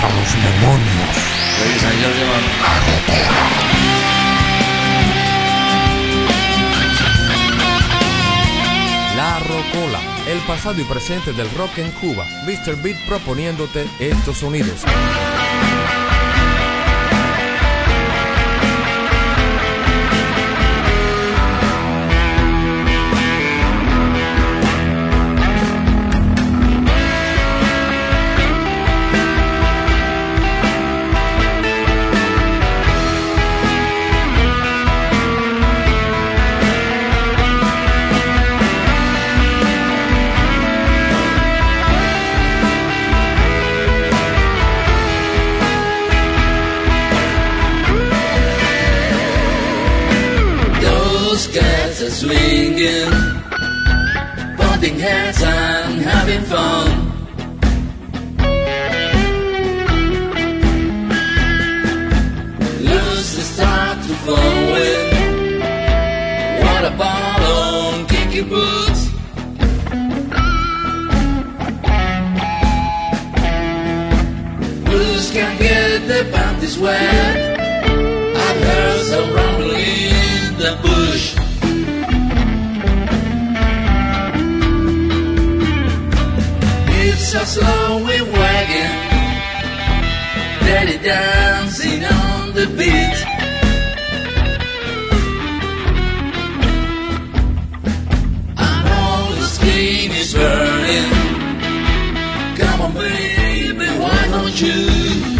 contra los demonios. La Rocola, el pasado y presente del rock en Cuba. Mr. Beat proponiéndote estos sonidos. Swinging, pointing heads and having fun. Lose the start to flowing. What about on kinky boots? Blues can get the panties wet. So slowly wagging, daddy dancing on the beat. I know the skin is burning. Come on, baby, why don't you?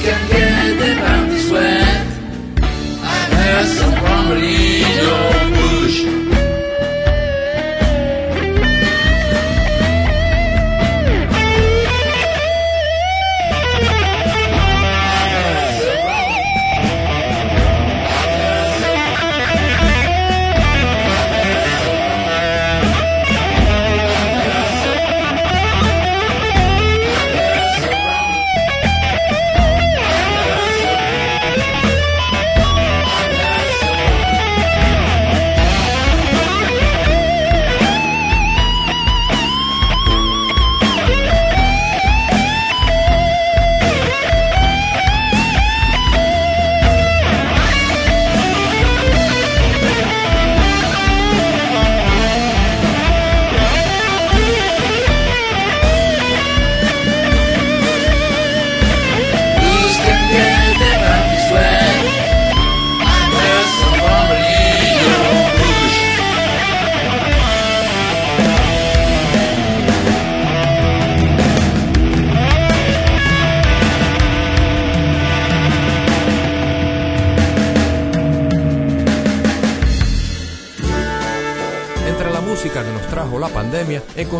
Can get the panties wet? I've heard some rumbling,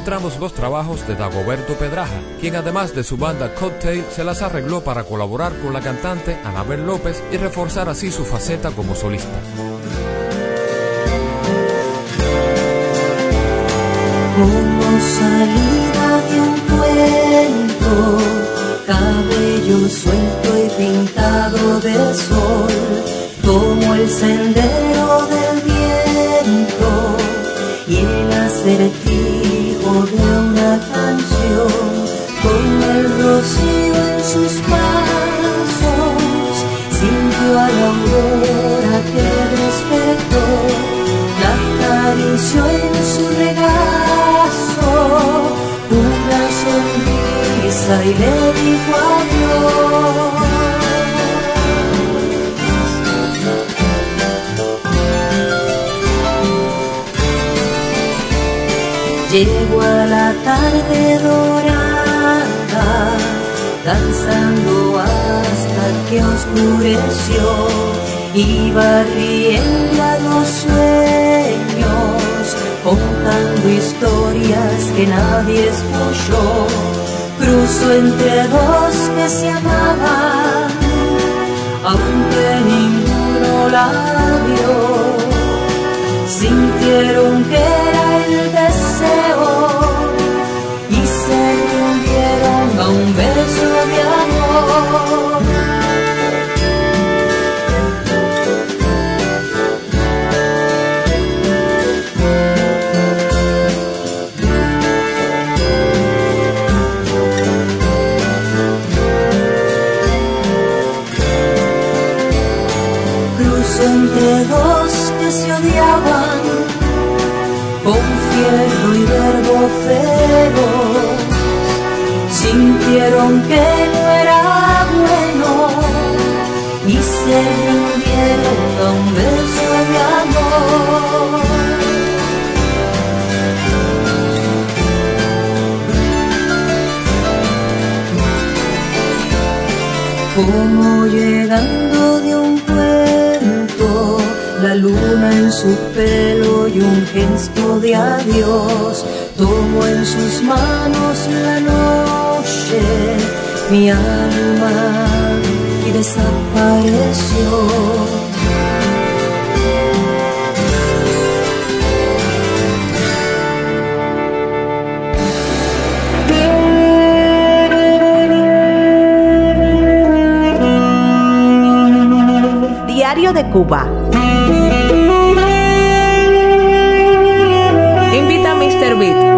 encontramos los trabajos de Dagoberto Pedraja, quien además de su banda Cocktail se las arregló para colaborar con la cantante Anabel López y reforzar así su faceta como solista. como salida de un cuento, cabello suelto y pintado de sol, como el sendero del viento y el acertijo de una canción, con el rocío en sus pasos, sintió a la aurora que despertó la acarició en su regazo una sonrisa y le dijo adiós. Llegó a la tarde dorada, danzando hasta que oscureció, iba riendo a los sueños, contando historias que nadie escuchó. Cruzó entre dos que se amaban, aunque ninguno la vio sintieron que era el deseo sintieron que no era bueno y se rindieron a un beso de amor. Como llegando de un cuento, la luna en su pelo y un gesto de adiós, tomó en sus manos la noche, mi alma y desapareció. Diario de Cuba. Invita a Mr. Beat.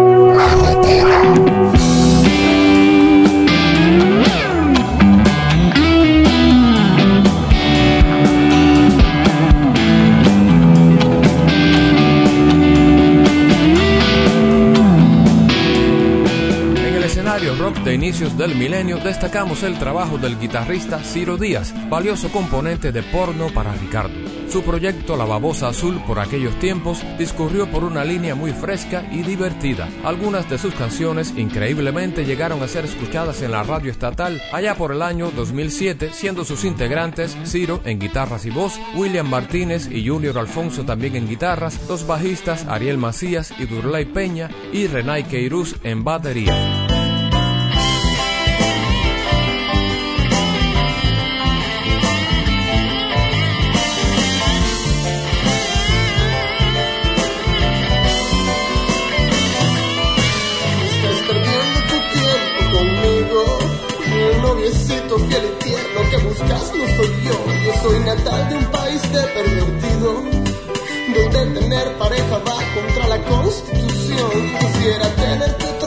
De inicios del milenio destacamos el trabajo del guitarrista Ciro Díaz, valioso componente de porno para Ricardo. Su proyecto La Babosa Azul por aquellos tiempos discurrió por una línea muy fresca y divertida. Algunas de sus canciones increíblemente llegaron a ser escuchadas en la radio estatal allá por el año 2007, siendo sus integrantes Ciro en guitarras y voz, William Martínez y Junior Alfonso también en guitarras, los bajistas Ariel Macías y Durley Peña y Renay Queiruz en batería. Contra la constitución. Quisiera tenerte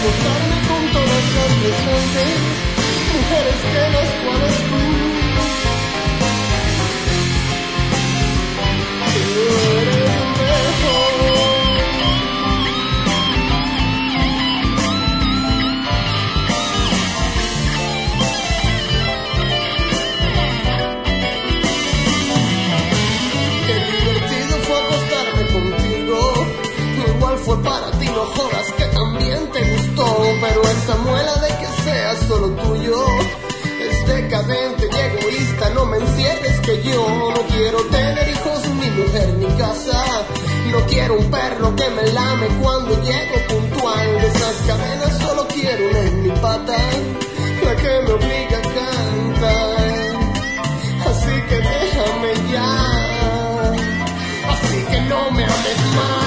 acostarme con todas las restantes mujeres que las cuales tú. Tú eres mejor. Qué divertido fue acostarme contigo. Igual fue para ti, no jodas Pero esa muela de que sea solo tuyo es decadente y egoísta. No me encierres que yo no quiero tener hijos, ni mujer, ni casa. No quiero un perro que me lame cuando llego puntual. De esas cadenas solo quiero una en mi pata, la que me obliga a cantar. Así que déjame ya. Así que no me ames más.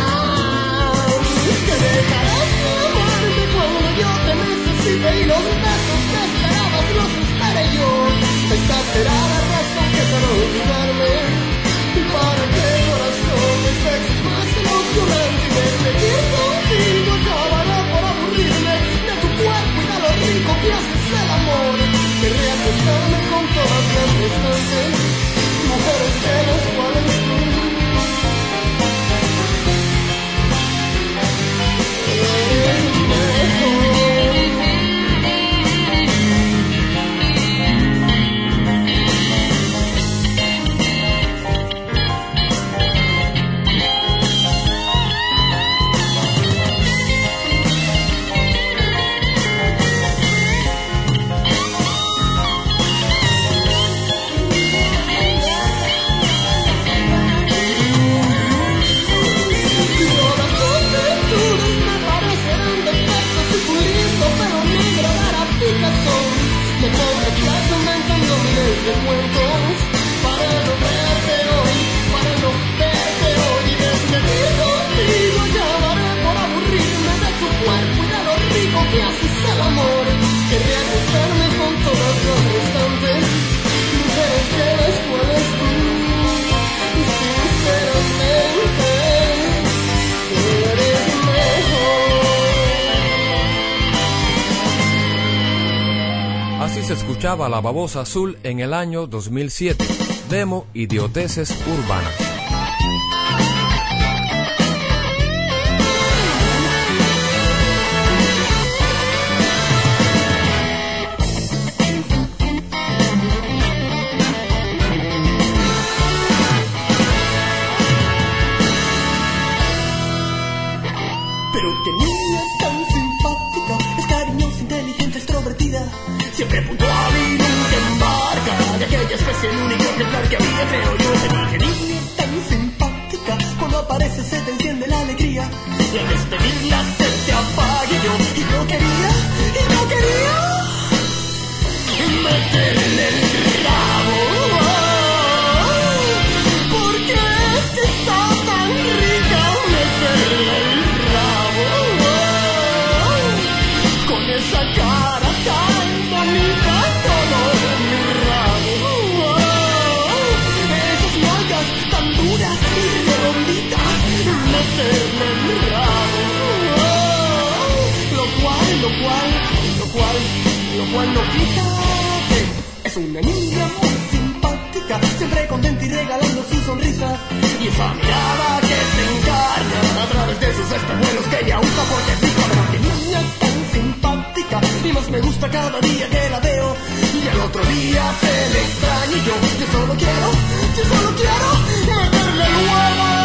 Escuchaba La Babosa Azul en el año 2007, demo Idioteces Urbanas. El único ejemplar que había, creo yo, tenía que niña tan simpática, cuando aparece se te enciende la alegría, al quita que es una niña muy simpática, siempre contenta y regalando su sonrisa. Y esa mirada que se encarna a través de sus espejuelos que ella usa porque es rica, pero qué niña tan simpática. Y más me gusta cada día que la veo. Y al otro día se le extraña y yo, yo solo quiero, yo solo quiero meterle el huevo,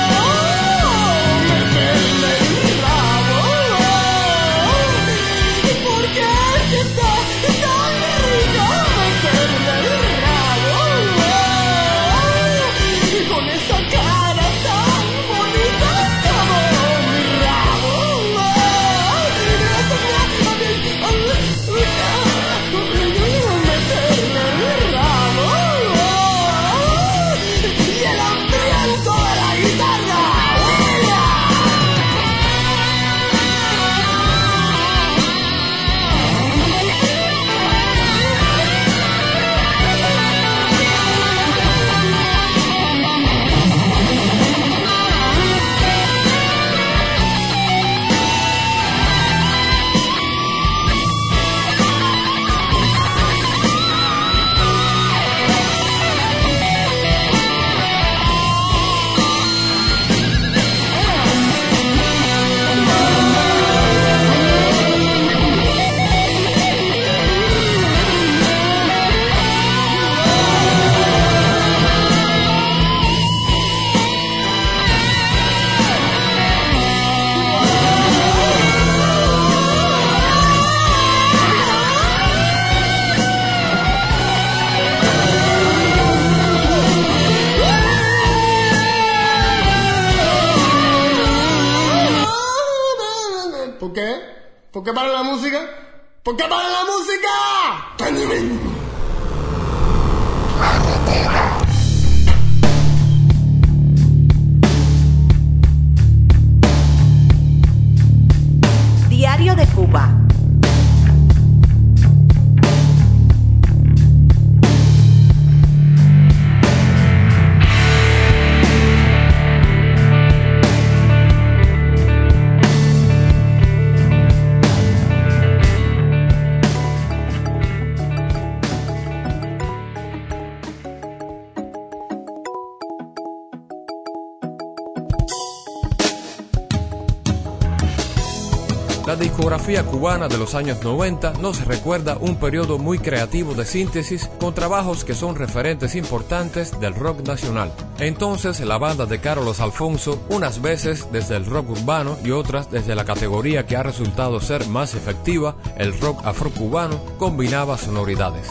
¿Por qué para la música? ¿Por qué para la música? Diario de Cuba. Discografía cubana de los años 90 nos recuerda un periodo muy creativo de síntesis con trabajos que son referentes importantes del rock nacional. Entonces la banda de Carlos Alfonso, unas veces desde el rock urbano y otras desde la categoría que ha resultado ser más efectiva, el rock afrocubano, combinaba sonoridades.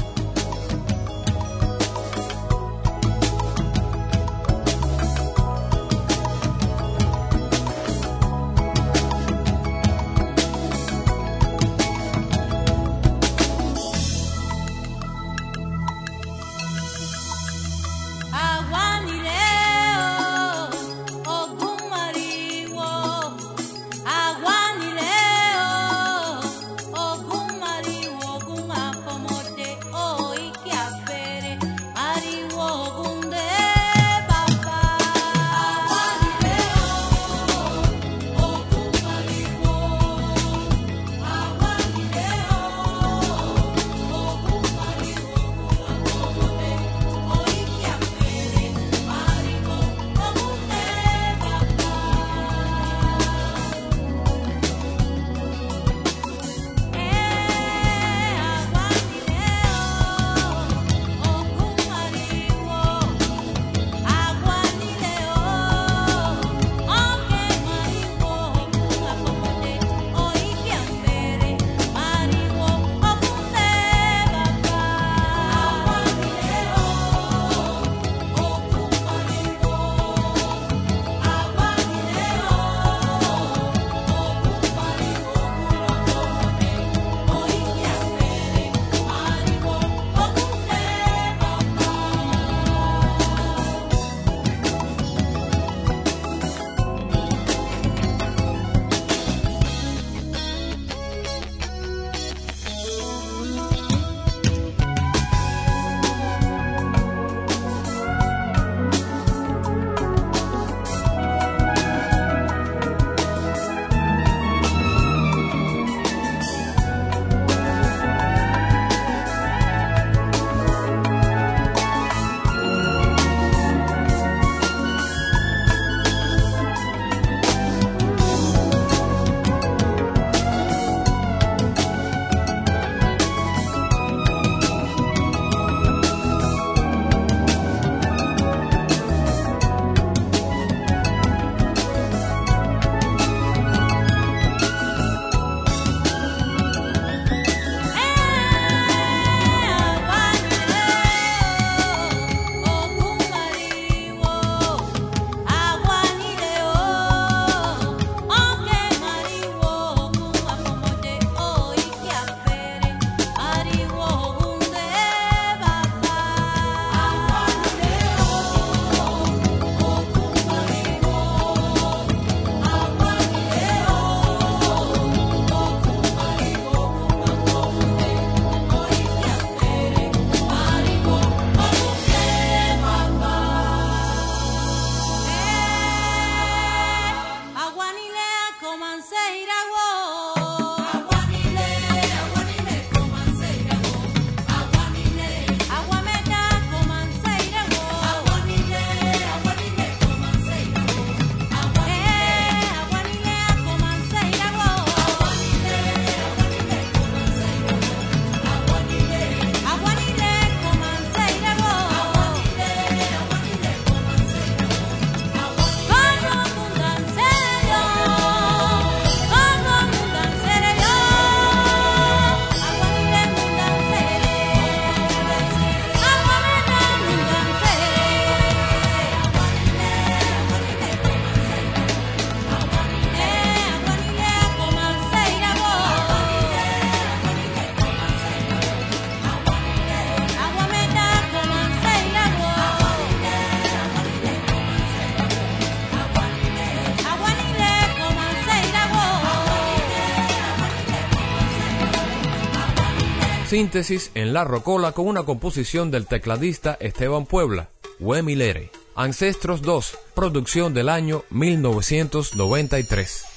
Síntesis en La Rocola con una composición del tecladista Esteban Puebla, Huemilere. Ancestros 2, producción del año 1993.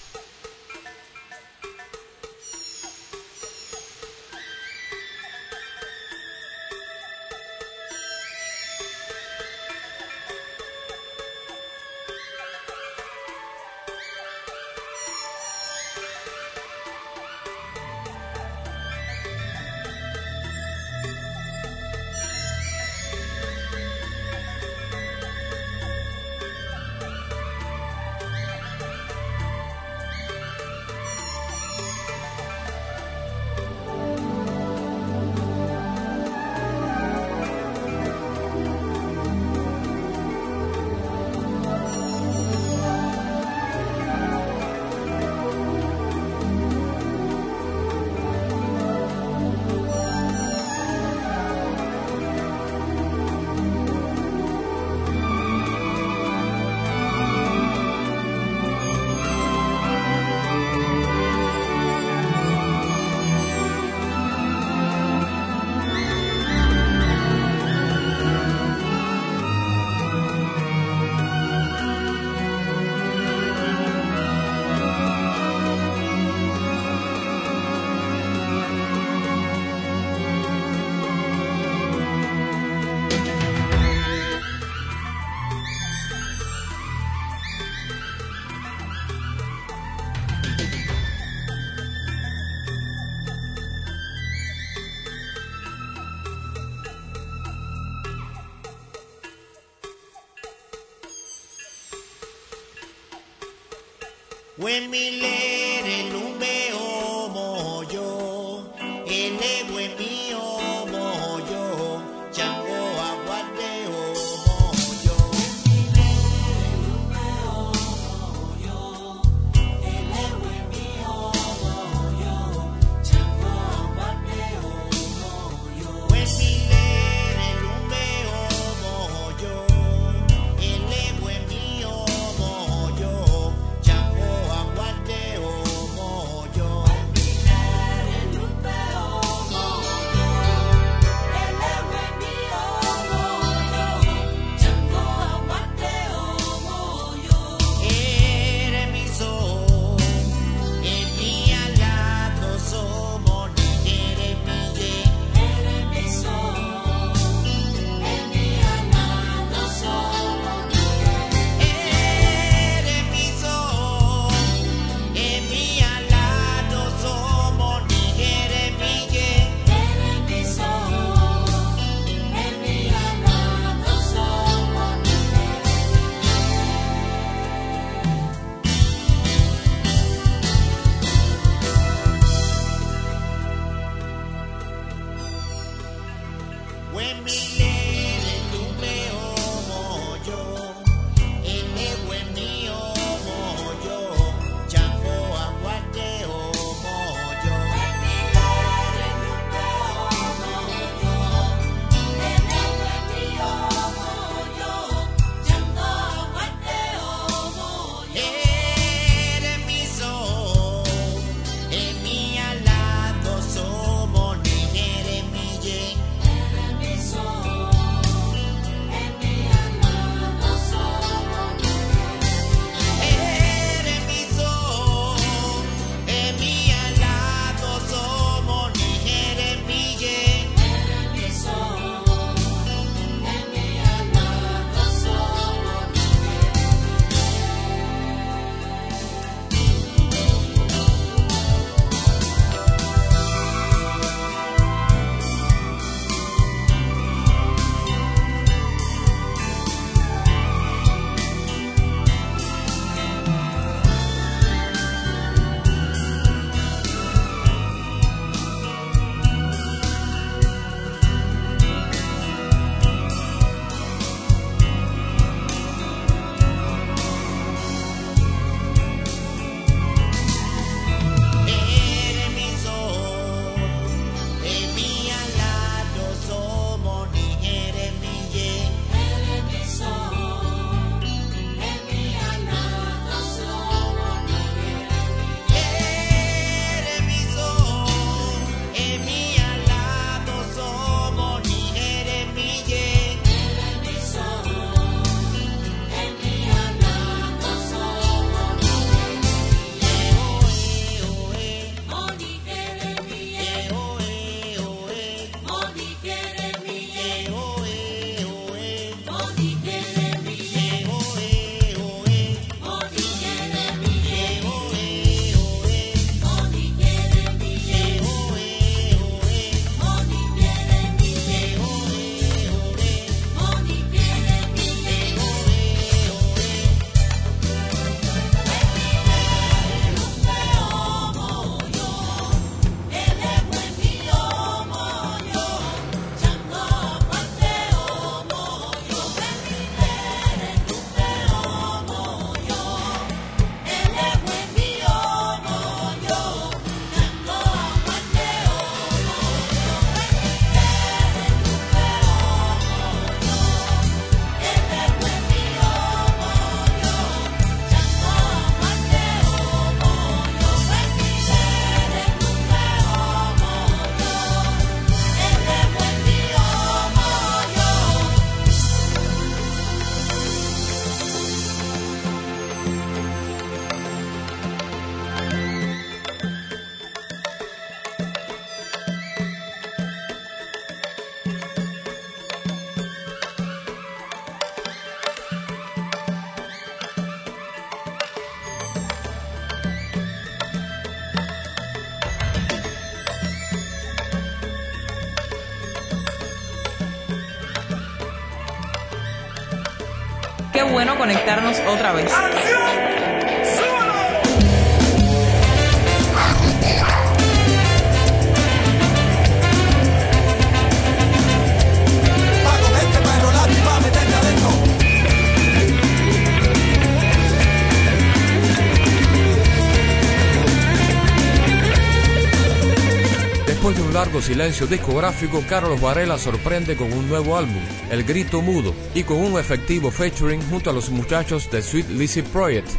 me late. Otra vez. Largo silencio discográfico, Carlos Varela sorprende con un nuevo álbum, El Grito Mudo, y con un efectivo featuring junto a los muchachos de Sweet Lizzy Project.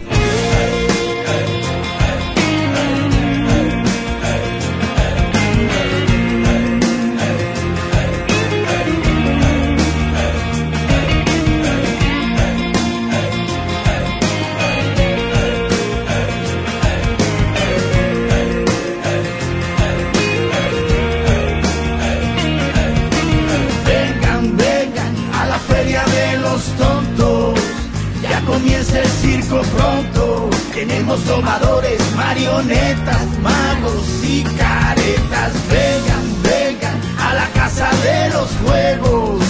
Marionetas, magos y caretas. Vengan, vengan a la casa de los juegos.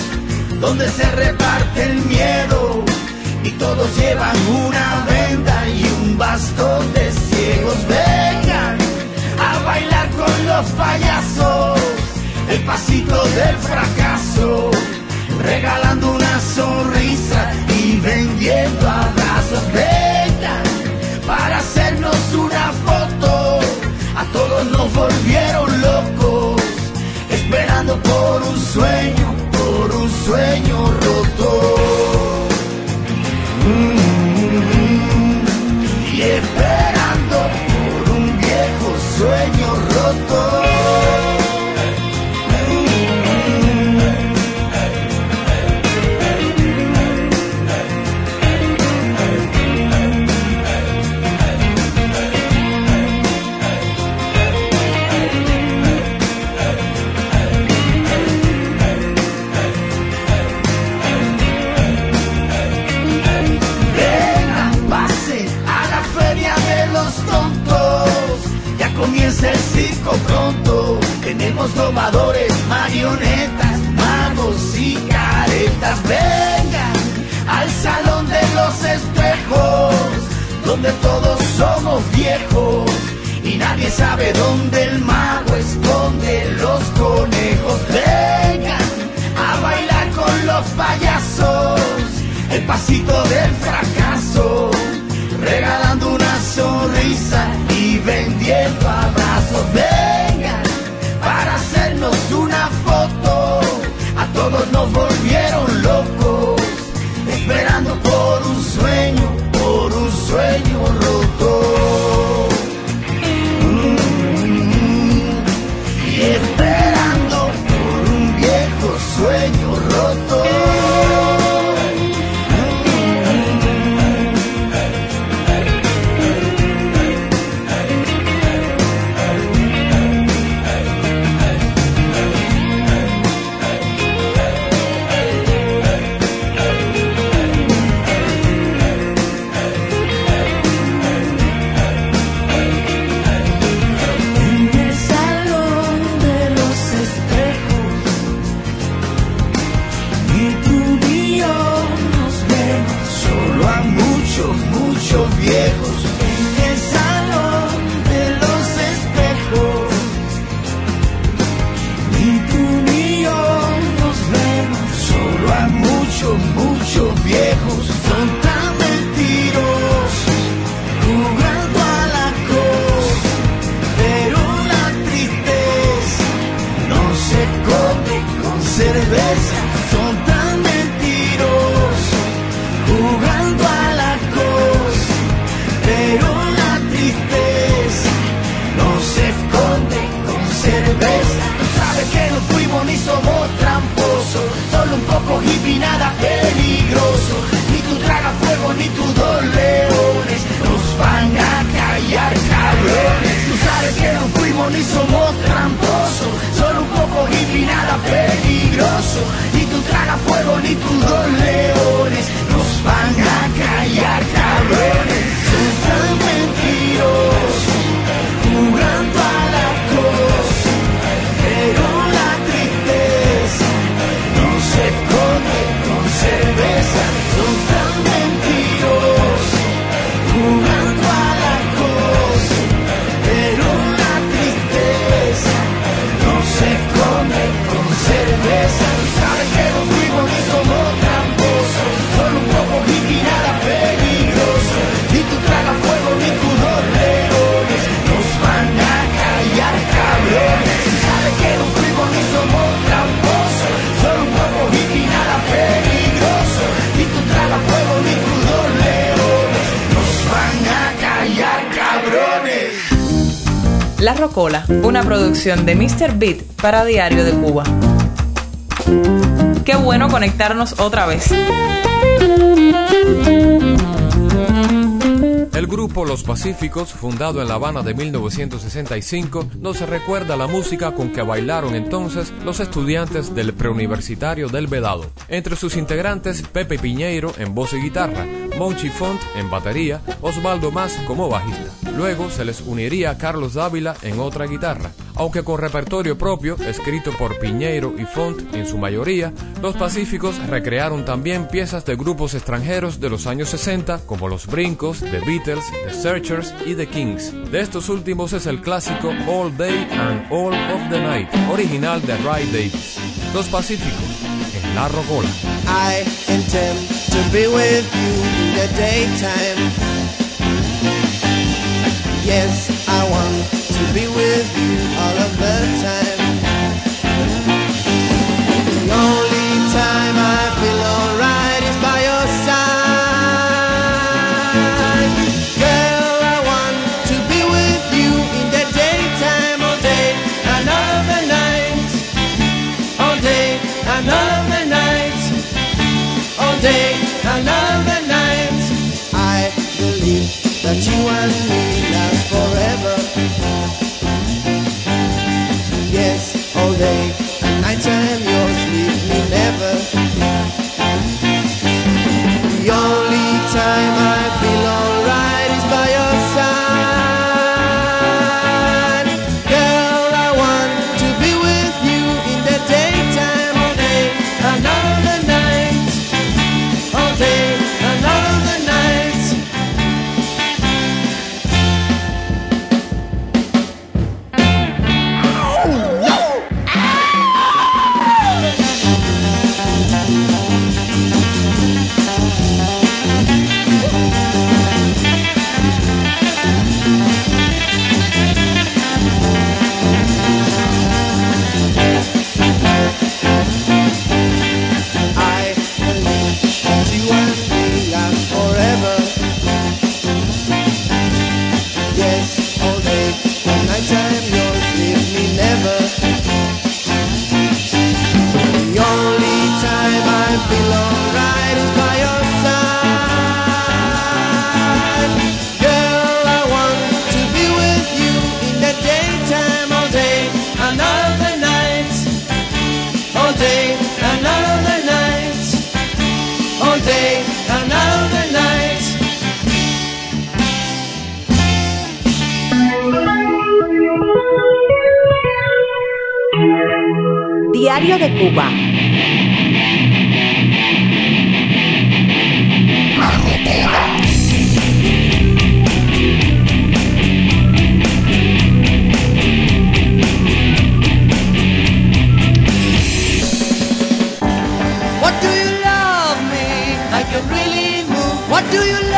Donde se reparte el miedo. Y todos llevan una venda y un bastón de ciegos. Vengan a bailar con los payasos el pasito del fracaso, regalando una sonrisa y vendiendo abrazos. Vengan para hacernos una nos volvieron locos, esperando por un sueño, por un sueño Domadores, marionetas, magos y caretas. Vengan al salón de los espejos, donde todos somos viejos. Y nadie sabe dónde el mago esconde los conejos. Vengan a bailar con los payasos el pasito del fracaso, regalando una sonrisa y vendiendo abrazos. Rocola, una producción de Mr. Beat para Diario de Cuba. Qué bueno conectarnos otra vez. El grupo Los Pacíficos, fundado en La Habana de 1965, nos recuerda la música con que bailaron entonces los estudiantes del preuniversitario del Vedado. Entre sus integrantes, Pepe Piñeiro en voz y guitarra, Monchi Font en batería, Osvaldo Más como bajista. Luego se les uniría Carlos Dávila en otra guitarra. Aunque con repertorio propio, escrito por Piñeiro y Font en su mayoría, los Pacíficos recrearon también piezas de grupos extranjeros de los años 60 como Los Brincos, The Beatles, The Searchers y The Kings. De estos últimos es el clásico All Day and All of the Night, original de Ray Davis. Los Pacíficos, en La Rocola. I intend to be with you daytime. Yes, I want to be with you all of the time. The only time I feel alright is by your side. Girl, I want to be with you in the daytime all day and all the night. All day and all the night all day and all the night. I believe that you and me all Diario de Cuba. Do you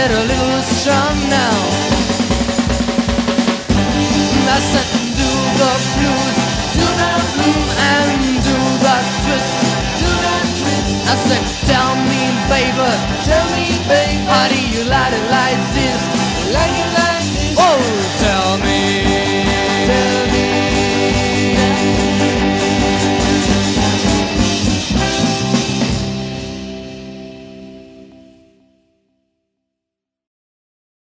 they're a little strong now. I said, Do the blues, do the blues, and do the twist, do the twist. I said, tell me, baby.